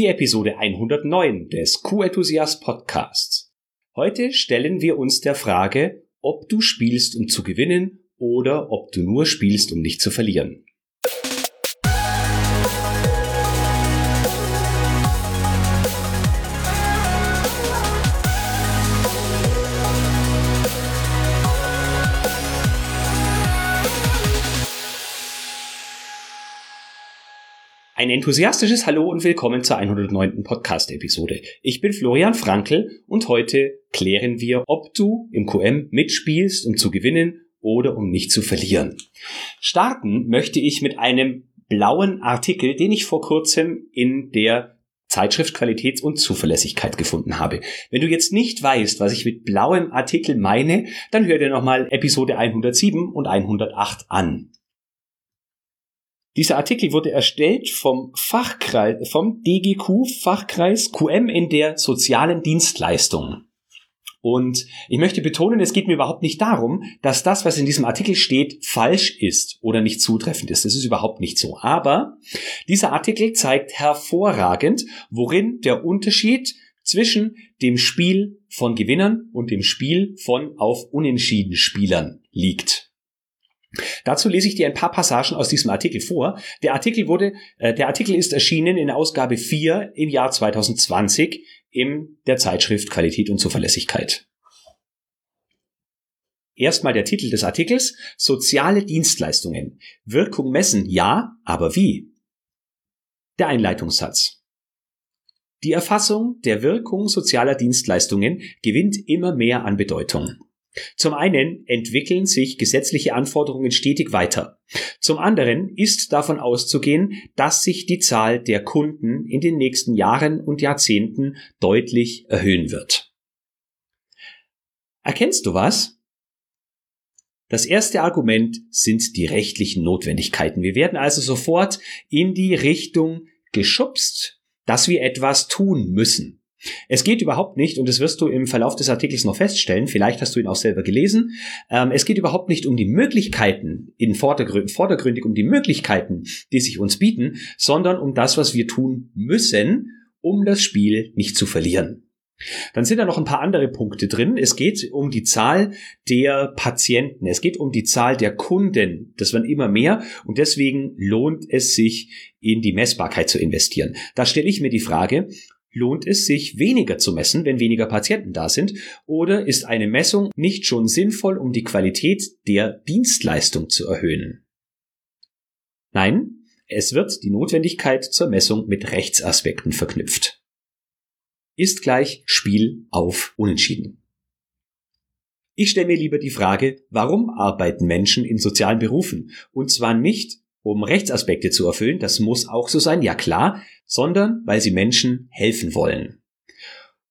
die Episode 109 des Q-Enthusiast Podcasts. Heute stellen wir uns der Frage, ob du spielst, um zu gewinnen oder ob du nur spielst, um nicht zu verlieren. Ein enthusiastisches Hallo und willkommen zur 109. Podcast-Episode. Ich bin Florian Frankl und heute klären wir, ob du im QM mitspielst, um zu gewinnen oder um nicht zu verlieren. Starten möchte ich mit einem blauen Artikel, den ich vor kurzem in der Zeitschrift Qualität und Zuverlässigkeit gefunden habe. Wenn du jetzt nicht weißt, was ich mit blauem Artikel meine, dann hör dir nochmal Episode 107 und 108 an. Dieser Artikel wurde erstellt vom Fachkreis, vom DGQ Fachkreis QM in der sozialen Dienstleistung. Und ich möchte betonen, es geht mir überhaupt nicht darum, dass das, was in diesem Artikel steht, falsch ist oder nicht zutreffend ist. Das ist überhaupt nicht so. Aber dieser Artikel zeigt hervorragend, worin der Unterschied zwischen dem Spiel von Gewinnern und dem Spiel von auf Unentschieden Spielern liegt. Dazu lese ich dir ein paar Passagen aus diesem Artikel vor. Der Artikel wurde, äh, der Artikel ist erschienen in Ausgabe 4 im Jahr 2020 in der Zeitschrift Qualität und Zuverlässigkeit. Erstmal der Titel des Artikels. Soziale Dienstleistungen. Wirkung messen, ja, aber wie? Der Einleitungssatz. Die Erfassung der Wirkung sozialer Dienstleistungen gewinnt immer mehr an Bedeutung. Zum einen entwickeln sich gesetzliche Anforderungen stetig weiter. Zum anderen ist davon auszugehen, dass sich die Zahl der Kunden in den nächsten Jahren und Jahrzehnten deutlich erhöhen wird. Erkennst du was? Das erste Argument sind die rechtlichen Notwendigkeiten. Wir werden also sofort in die Richtung geschubst, dass wir etwas tun müssen. Es geht überhaupt nicht, und das wirst du im Verlauf des Artikels noch feststellen, vielleicht hast du ihn auch selber gelesen, ähm, es geht überhaupt nicht um die Möglichkeiten, in Vordergrü vordergründig um die Möglichkeiten, die sich uns bieten, sondern um das, was wir tun müssen, um das Spiel nicht zu verlieren. Dann sind da noch ein paar andere Punkte drin. Es geht um die Zahl der Patienten. Es geht um die Zahl der Kunden. Das werden immer mehr und deswegen lohnt es sich, in die Messbarkeit zu investieren. Da stelle ich mir die Frage, Lohnt es sich, weniger zu messen, wenn weniger Patienten da sind? Oder ist eine Messung nicht schon sinnvoll, um die Qualität der Dienstleistung zu erhöhen? Nein, es wird die Notwendigkeit zur Messung mit Rechtsaspekten verknüpft. Ist gleich Spiel auf Unentschieden. Ich stelle mir lieber die Frage, warum arbeiten Menschen in sozialen Berufen? Und zwar nicht, um Rechtsaspekte zu erfüllen, das muss auch so sein, ja klar, sondern weil sie Menschen helfen wollen.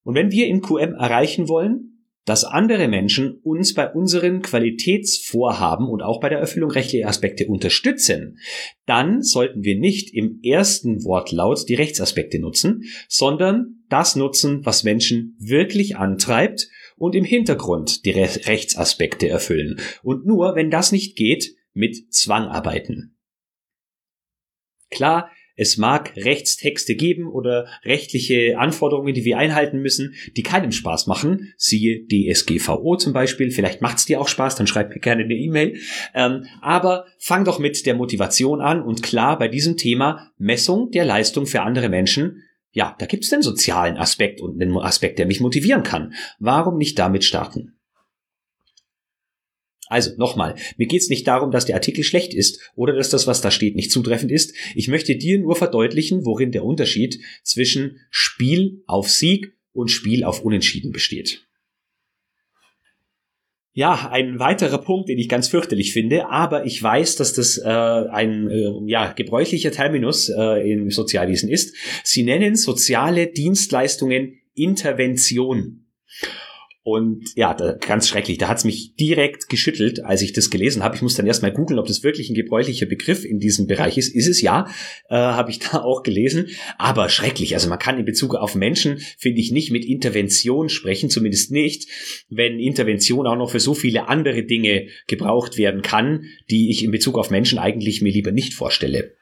Und wenn wir in QM erreichen wollen, dass andere Menschen uns bei unseren Qualitätsvorhaben und auch bei der Erfüllung rechtlicher Aspekte unterstützen, dann sollten wir nicht im ersten Wortlaut die Rechtsaspekte nutzen, sondern das nutzen, was Menschen wirklich antreibt und im Hintergrund die Rechtsaspekte erfüllen. Und nur, wenn das nicht geht, mit Zwang arbeiten. Klar, es mag Rechtstexte geben oder rechtliche Anforderungen, die wir einhalten müssen, die keinem Spaß machen. Siehe DSGVO zum Beispiel. Vielleicht macht's dir auch Spaß, dann schreib mir gerne eine E-Mail. Ähm, aber fang doch mit der Motivation an und klar bei diesem Thema Messung der Leistung für andere Menschen. Ja, da gibt's den sozialen Aspekt und einen Aspekt, der mich motivieren kann. Warum nicht damit starten? Also nochmal, mir geht es nicht darum, dass der Artikel schlecht ist oder dass das, was da steht, nicht zutreffend ist. Ich möchte dir nur verdeutlichen, worin der Unterschied zwischen Spiel auf Sieg und Spiel auf Unentschieden besteht. Ja, ein weiterer Punkt, den ich ganz fürchterlich finde, aber ich weiß, dass das äh, ein äh, ja, gebräuchlicher Terminus äh, im Sozialwesen ist. Sie nennen soziale Dienstleistungen Intervention. Und ja, da, ganz schrecklich. Da hat's mich direkt geschüttelt, als ich das gelesen habe. Ich muss dann erstmal googeln, ob das wirklich ein gebräuchlicher Begriff in diesem Bereich ist. Ist es ja, äh, habe ich da auch gelesen. Aber schrecklich. Also man kann in Bezug auf Menschen, finde ich, nicht mit Intervention sprechen, zumindest nicht, wenn Intervention auch noch für so viele andere Dinge gebraucht werden kann, die ich in Bezug auf Menschen eigentlich mir lieber nicht vorstelle.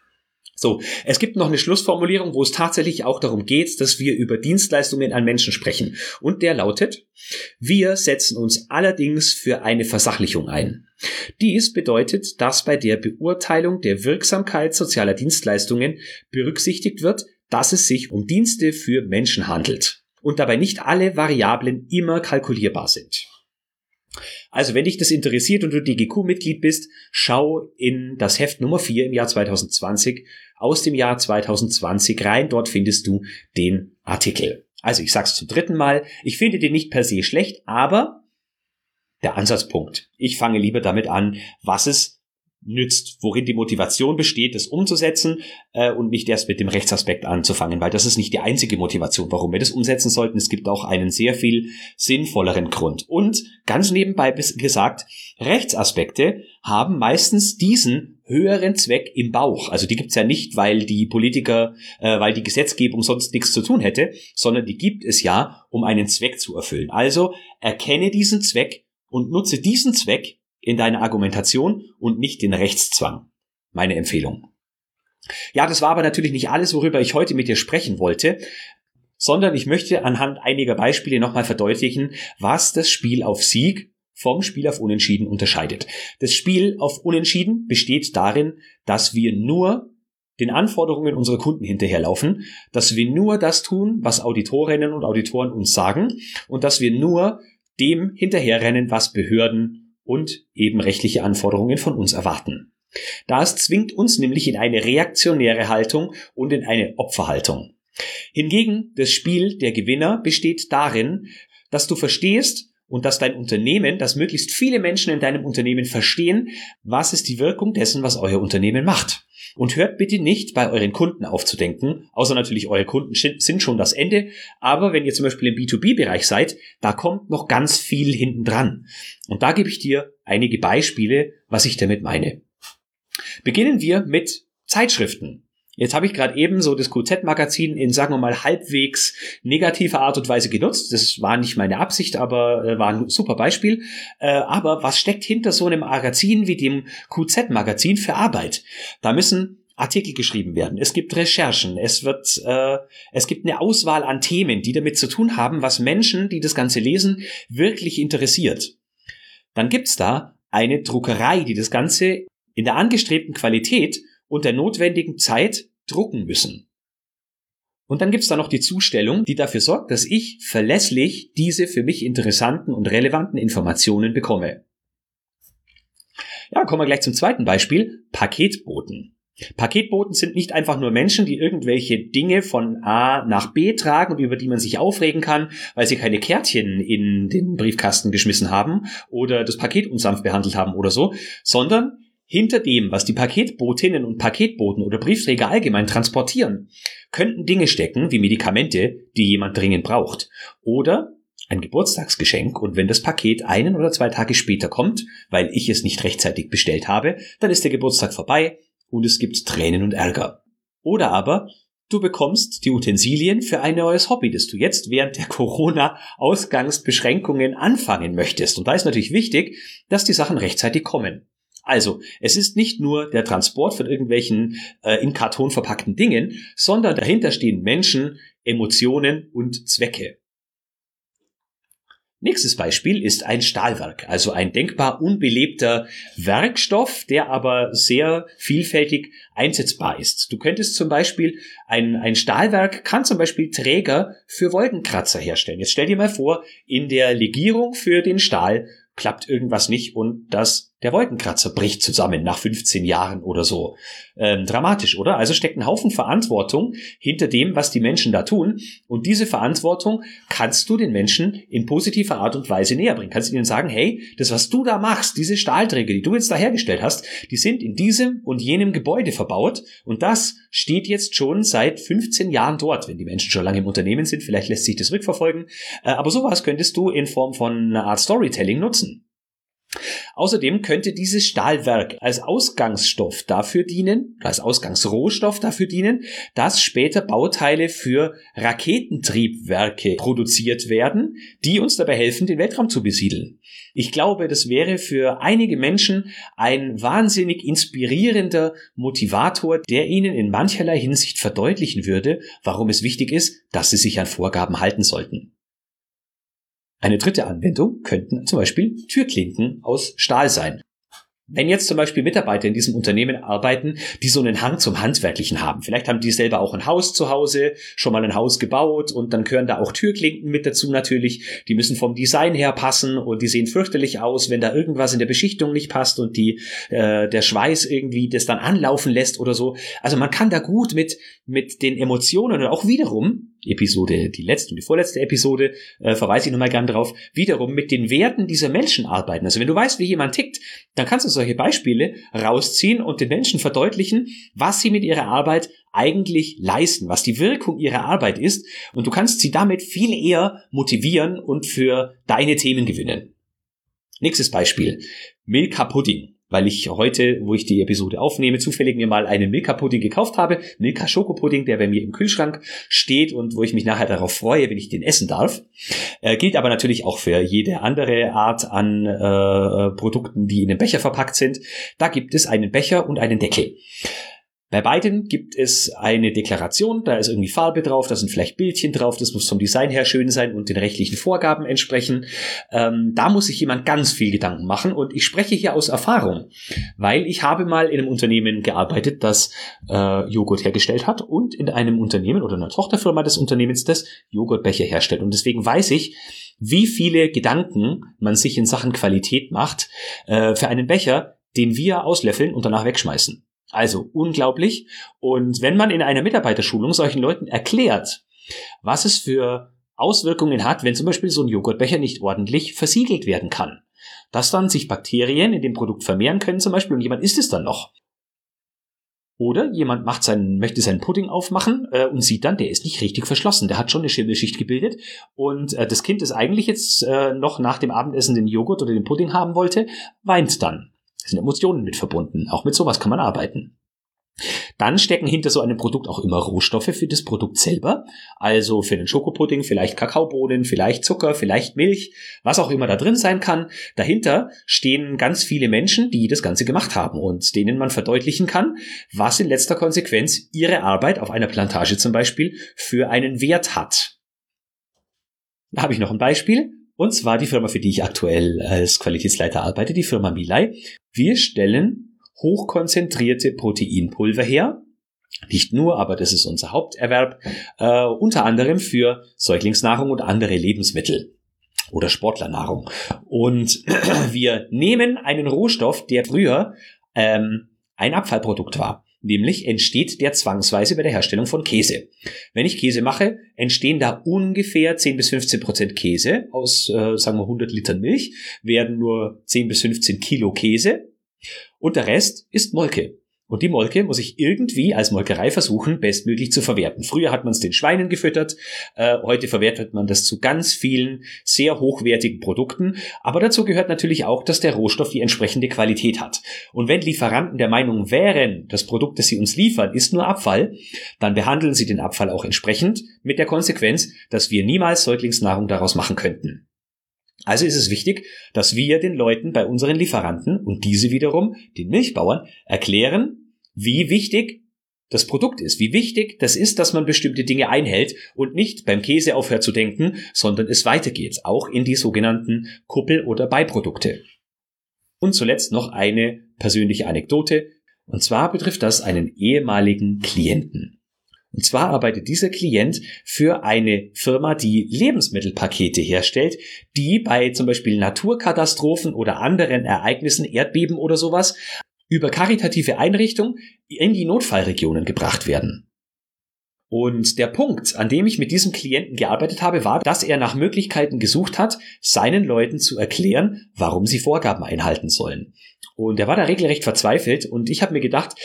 So, es gibt noch eine Schlussformulierung, wo es tatsächlich auch darum geht, dass wir über Dienstleistungen an Menschen sprechen. Und der lautet, wir setzen uns allerdings für eine Versachlichung ein. Dies bedeutet, dass bei der Beurteilung der Wirksamkeit sozialer Dienstleistungen berücksichtigt wird, dass es sich um Dienste für Menschen handelt und dabei nicht alle Variablen immer kalkulierbar sind. Also, wenn dich das interessiert und du DGQ-Mitglied bist, schau in das Heft Nummer 4 im Jahr 2020 aus dem Jahr 2020 rein. Dort findest du den Artikel. Also, ich sag's zum dritten Mal. Ich finde den nicht per se schlecht, aber der Ansatzpunkt. Ich fange lieber damit an, was es nützt, worin die Motivation besteht, das umzusetzen äh, und nicht erst mit dem Rechtsaspekt anzufangen, weil das ist nicht die einzige Motivation, warum wir das umsetzen sollten. Es gibt auch einen sehr viel sinnvolleren Grund. Und ganz nebenbei gesagt, Rechtsaspekte haben meistens diesen höheren Zweck im Bauch. Also die gibt's ja nicht, weil die Politiker, äh, weil die Gesetzgebung sonst nichts zu tun hätte, sondern die gibt es ja, um einen Zweck zu erfüllen. Also erkenne diesen Zweck und nutze diesen Zweck in deiner Argumentation und nicht den Rechtszwang. Meine Empfehlung. Ja, das war aber natürlich nicht alles, worüber ich heute mit dir sprechen wollte, sondern ich möchte anhand einiger Beispiele nochmal verdeutlichen, was das Spiel auf Sieg vom Spiel auf Unentschieden unterscheidet. Das Spiel auf Unentschieden besteht darin, dass wir nur den Anforderungen unserer Kunden hinterherlaufen, dass wir nur das tun, was Auditorinnen und Auditoren uns sagen und dass wir nur dem hinterherrennen, was Behörden und eben rechtliche Anforderungen von uns erwarten. Das zwingt uns nämlich in eine reaktionäre Haltung und in eine Opferhaltung. Hingegen das Spiel der Gewinner besteht darin, dass du verstehst und dass dein Unternehmen, dass möglichst viele Menschen in deinem Unternehmen verstehen, was ist die Wirkung dessen, was euer Unternehmen macht. Und hört bitte nicht bei euren Kunden aufzudenken, außer natürlich eure Kunden sind schon das Ende. Aber wenn ihr zum Beispiel im B2B-Bereich seid, da kommt noch ganz viel hinten dran. Und da gebe ich dir einige Beispiele, was ich damit meine. Beginnen wir mit Zeitschriften. Jetzt habe ich gerade eben so das QZ-Magazin in, sagen wir mal, halbwegs negativer Art und Weise genutzt. Das war nicht meine Absicht, aber äh, war ein super Beispiel. Äh, aber was steckt hinter so einem Magazin wie dem QZ-Magazin für Arbeit? Da müssen Artikel geschrieben werden. Es gibt Recherchen. Es wird, äh, es gibt eine Auswahl an Themen, die damit zu tun haben, was Menschen, die das Ganze lesen, wirklich interessiert. Dann gibt's da eine Druckerei, die das Ganze in der angestrebten Qualität und der notwendigen Zeit drucken müssen. Und dann gibt's da noch die Zustellung, die dafür sorgt, dass ich verlässlich diese für mich interessanten und relevanten Informationen bekomme. Ja, kommen wir gleich zum zweiten Beispiel, Paketboten. Paketboten sind nicht einfach nur Menschen, die irgendwelche Dinge von A nach B tragen und über die man sich aufregen kann, weil sie keine Kärtchen in den Briefkasten geschmissen haben oder das Paket unsanft behandelt haben oder so, sondern hinter dem, was die Paketbotinnen und Paketboten oder Briefträger allgemein transportieren, könnten Dinge stecken wie Medikamente, die jemand dringend braucht. Oder ein Geburtstagsgeschenk und wenn das Paket einen oder zwei Tage später kommt, weil ich es nicht rechtzeitig bestellt habe, dann ist der Geburtstag vorbei und es gibt Tränen und Ärger. Oder aber du bekommst die Utensilien für ein neues Hobby, das du jetzt während der Corona-Ausgangsbeschränkungen anfangen möchtest. Und da ist natürlich wichtig, dass die Sachen rechtzeitig kommen. Also, es ist nicht nur der Transport von irgendwelchen äh, in Karton verpackten Dingen, sondern dahinter stehen Menschen, Emotionen und Zwecke. Nächstes Beispiel ist ein Stahlwerk, also ein denkbar unbelebter Werkstoff, der aber sehr vielfältig einsetzbar ist. Du könntest zum Beispiel ein, ein Stahlwerk kann zum Beispiel Träger für Wolkenkratzer herstellen. Jetzt stell dir mal vor, in der Legierung für den Stahl klappt irgendwas nicht und das der Wolkenkratzer bricht zusammen nach 15 Jahren oder so. Ähm, dramatisch, oder? Also steckt ein Haufen Verantwortung hinter dem, was die Menschen da tun. Und diese Verantwortung kannst du den Menschen in positiver Art und Weise näher bringen. Kannst du ihnen sagen, hey, das, was du da machst, diese Stahlträger, die du jetzt da hergestellt hast, die sind in diesem und jenem Gebäude verbaut. Und das steht jetzt schon seit 15 Jahren dort. Wenn die Menschen schon lange im Unternehmen sind, vielleicht lässt sich das rückverfolgen. Äh, aber sowas könntest du in Form von einer Art Storytelling nutzen. Außerdem könnte dieses Stahlwerk als Ausgangsstoff dafür dienen, als Ausgangsrohstoff dafür dienen, dass später Bauteile für Raketentriebwerke produziert werden, die uns dabei helfen, den Weltraum zu besiedeln. Ich glaube, das wäre für einige Menschen ein wahnsinnig inspirierender Motivator, der ihnen in mancherlei Hinsicht verdeutlichen würde, warum es wichtig ist, dass sie sich an Vorgaben halten sollten. Eine dritte Anwendung könnten zum Beispiel Türklinken aus Stahl sein. Wenn jetzt zum Beispiel Mitarbeiter in diesem Unternehmen arbeiten, die so einen Hang zum Handwerklichen haben, vielleicht haben die selber auch ein Haus zu Hause, schon mal ein Haus gebaut und dann gehören da auch Türklinken mit dazu natürlich. Die müssen vom Design her passen und die sehen fürchterlich aus, wenn da irgendwas in der Beschichtung nicht passt und die äh, der Schweiß irgendwie das dann anlaufen lässt oder so. Also man kann da gut mit mit den Emotionen und auch wiederum Episode, die letzte und die vorletzte Episode, äh, verweise ich nochmal gern drauf, wiederum mit den Werten dieser Menschen arbeiten. Also wenn du weißt, wie jemand tickt, dann kannst du solche Beispiele rausziehen und den Menschen verdeutlichen, was sie mit ihrer Arbeit eigentlich leisten, was die Wirkung ihrer Arbeit ist und du kannst sie damit viel eher motivieren und für deine Themen gewinnen. Nächstes Beispiel. Milka Pudding weil ich heute, wo ich die Episode aufnehme, zufällig mir mal einen Milka-Pudding gekauft habe. Milka Schokopudding, der bei mir im Kühlschrank steht und wo ich mich nachher darauf freue, wenn ich den essen darf. Äh, gilt aber natürlich auch für jede andere Art an äh, Produkten, die in den Becher verpackt sind. Da gibt es einen Becher und einen Deckel. Bei beiden gibt es eine Deklaration, da ist irgendwie Farbe drauf, da sind vielleicht Bildchen drauf, das muss vom Design her schön sein und den rechtlichen Vorgaben entsprechen. Ähm, da muss sich jemand ganz viel Gedanken machen und ich spreche hier aus Erfahrung, weil ich habe mal in einem Unternehmen gearbeitet, das äh, Joghurt hergestellt hat und in einem Unternehmen oder einer Tochterfirma des Unternehmens, das Joghurtbecher herstellt. Und deswegen weiß ich, wie viele Gedanken man sich in Sachen Qualität macht äh, für einen Becher, den wir auslöffeln und danach wegschmeißen. Also unglaublich. Und wenn man in einer Mitarbeiterschulung solchen Leuten erklärt, was es für Auswirkungen hat, wenn zum Beispiel so ein Joghurtbecher nicht ordentlich versiegelt werden kann, dass dann sich Bakterien in dem Produkt vermehren können zum Beispiel und jemand isst es dann noch. Oder jemand macht seinen, möchte seinen Pudding aufmachen äh, und sieht dann, der ist nicht richtig verschlossen. Der hat schon eine Schimmelschicht gebildet. Und äh, das Kind, das eigentlich jetzt äh, noch nach dem Abendessen den Joghurt oder den Pudding haben wollte, weint dann sind Emotionen mit verbunden. Auch mit sowas kann man arbeiten. Dann stecken hinter so einem Produkt auch immer Rohstoffe für das Produkt selber. Also für den Schokopudding vielleicht Kakaobohnen, vielleicht Zucker, vielleicht Milch, was auch immer da drin sein kann. Dahinter stehen ganz viele Menschen, die das Ganze gemacht haben und denen man verdeutlichen kann, was in letzter Konsequenz ihre Arbeit auf einer Plantage zum Beispiel für einen Wert hat. Da habe ich noch ein Beispiel. Und zwar die Firma, für die ich aktuell als Qualitätsleiter arbeite, die Firma Milai. Wir stellen hochkonzentrierte Proteinpulver her. Nicht nur, aber das ist unser Haupterwerb, äh, unter anderem für Säuglingsnahrung und andere Lebensmittel oder Sportlernahrung. Und wir nehmen einen Rohstoff, der früher ähm, ein Abfallprodukt war. Nämlich entsteht der zwangsweise bei der Herstellung von Käse. Wenn ich Käse mache, entstehen da ungefähr 10 bis 15 Prozent Käse aus, äh, sagen wir 100 Litern Milch, werden nur 10 bis 15 Kilo Käse und der Rest ist Molke. Und die Molke muss ich irgendwie als Molkerei versuchen, bestmöglich zu verwerten. Früher hat man es den Schweinen gefüttert, äh, heute verwertet man das zu ganz vielen sehr hochwertigen Produkten. Aber dazu gehört natürlich auch, dass der Rohstoff die entsprechende Qualität hat. Und wenn Lieferanten der Meinung wären, das Produkt, das sie uns liefern, ist nur Abfall, dann behandeln sie den Abfall auch entsprechend mit der Konsequenz, dass wir niemals Säuglingsnahrung daraus machen könnten. Also ist es wichtig, dass wir den Leuten bei unseren Lieferanten und diese wiederum den Milchbauern erklären, wie wichtig das Produkt ist, wie wichtig das ist, dass man bestimmte Dinge einhält und nicht beim Käse aufhört zu denken, sondern es weitergeht, auch in die sogenannten Kuppel- oder Beiprodukte. Und zuletzt noch eine persönliche Anekdote, und zwar betrifft das einen ehemaligen Klienten. Und zwar arbeitet dieser Klient für eine Firma, die Lebensmittelpakete herstellt, die bei zum Beispiel Naturkatastrophen oder anderen Ereignissen, Erdbeben oder sowas, über karitative Einrichtungen in die Notfallregionen gebracht werden. Und der Punkt, an dem ich mit diesem Klienten gearbeitet habe, war, dass er nach Möglichkeiten gesucht hat, seinen Leuten zu erklären, warum sie Vorgaben einhalten sollen. Und er war da regelrecht verzweifelt und ich habe mir gedacht,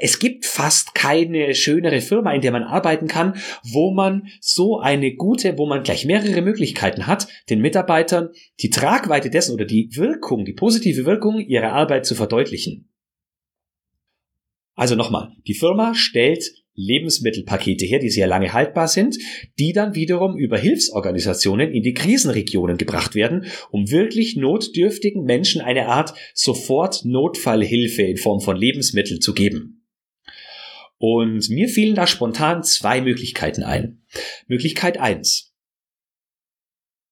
es gibt fast keine schönere Firma, in der man arbeiten kann, wo man so eine gute, wo man gleich mehrere Möglichkeiten hat, den Mitarbeitern die Tragweite dessen oder die Wirkung, die positive Wirkung ihrer Arbeit zu verdeutlichen. Also nochmal, die Firma stellt Lebensmittelpakete her, die sehr lange haltbar sind, die dann wiederum über Hilfsorganisationen in die Krisenregionen gebracht werden, um wirklich notdürftigen Menschen eine Art sofort Notfallhilfe in Form von Lebensmitteln zu geben. Und mir fielen da spontan zwei Möglichkeiten ein. Möglichkeit eins: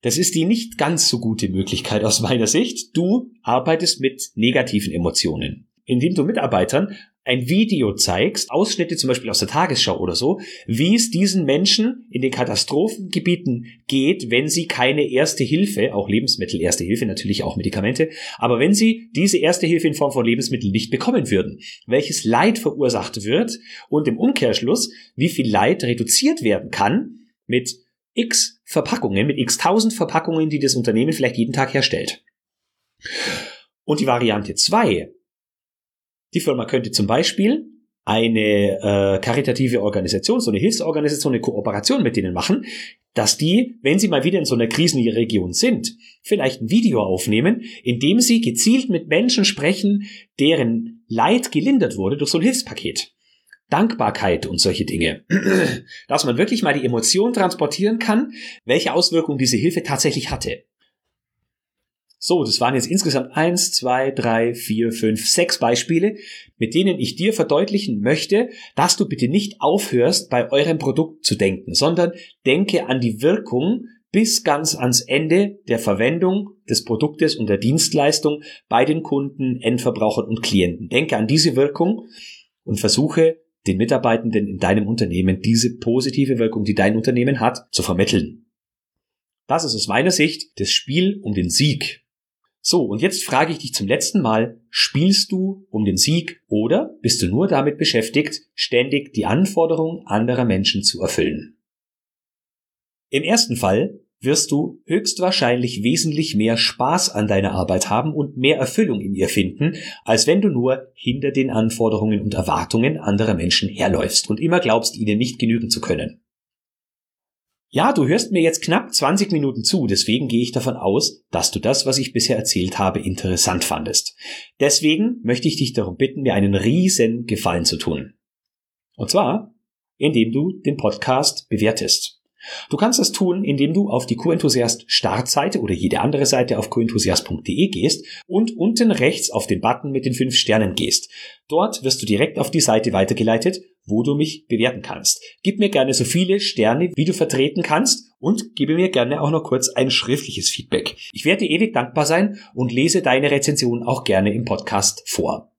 Das ist die nicht ganz so gute Möglichkeit aus meiner Sicht. Du arbeitest mit negativen Emotionen indem du Mitarbeitern ein Video zeigst, Ausschnitte zum Beispiel aus der Tagesschau oder so, wie es diesen Menschen in den Katastrophengebieten geht, wenn sie keine erste Hilfe, auch Lebensmittel, erste Hilfe, natürlich auch Medikamente, aber wenn sie diese erste Hilfe in Form von Lebensmitteln nicht bekommen würden, welches Leid verursacht wird und im Umkehrschluss, wie viel Leid reduziert werden kann mit x Verpackungen, mit x tausend Verpackungen, die das Unternehmen vielleicht jeden Tag herstellt. Und die Variante zwei die Firma könnte zum Beispiel eine äh, karitative Organisation, so eine Hilfsorganisation, eine Kooperation mit denen machen, dass die, wenn sie mal wieder in so einer Krisenregion sind, vielleicht ein Video aufnehmen, in dem sie gezielt mit Menschen sprechen, deren Leid gelindert wurde durch so ein Hilfspaket. Dankbarkeit und solche Dinge. Dass man wirklich mal die Emotion transportieren kann, welche Auswirkungen diese Hilfe tatsächlich hatte. So, das waren jetzt insgesamt eins, zwei, drei, vier, fünf, sechs Beispiele, mit denen ich dir verdeutlichen möchte, dass du bitte nicht aufhörst, bei eurem Produkt zu denken, sondern denke an die Wirkung bis ganz ans Ende der Verwendung des Produktes und der Dienstleistung bei den Kunden, Endverbrauchern und Klienten. Denke an diese Wirkung und versuche den Mitarbeitenden in deinem Unternehmen diese positive Wirkung, die dein Unternehmen hat, zu vermitteln. Das ist aus meiner Sicht das Spiel um den Sieg so, und jetzt frage ich dich zum letzten Mal, spielst du um den Sieg oder bist du nur damit beschäftigt, ständig die Anforderungen anderer Menschen zu erfüllen? Im ersten Fall wirst du höchstwahrscheinlich wesentlich mehr Spaß an deiner Arbeit haben und mehr Erfüllung in ihr finden, als wenn du nur hinter den Anforderungen und Erwartungen anderer Menschen herläufst und immer glaubst, ihnen nicht genügen zu können. Ja, du hörst mir jetzt knapp 20 Minuten zu, deswegen gehe ich davon aus, dass du das, was ich bisher erzählt habe, interessant fandest. Deswegen möchte ich dich darum bitten, mir einen riesen Gefallen zu tun. Und zwar, indem du den Podcast bewertest. Du kannst das tun, indem du auf die Co-Enthusiast Startseite oder jede andere Seite auf coenthusiast.de gehst und unten rechts auf den Button mit den fünf Sternen gehst. Dort wirst du direkt auf die Seite weitergeleitet, wo du mich bewerten kannst. Gib mir gerne so viele Sterne, wie du vertreten kannst und gebe mir gerne auch noch kurz ein schriftliches Feedback. Ich werde dir ewig dankbar sein und lese deine Rezension auch gerne im Podcast vor.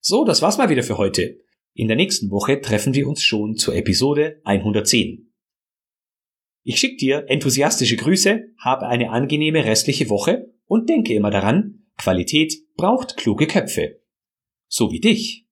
So, das war's mal wieder für heute. In der nächsten Woche treffen wir uns schon zur Episode 110. Ich schicke dir enthusiastische Grüße, habe eine angenehme restliche Woche und denke immer daran, Qualität braucht kluge Köpfe. So wie dich.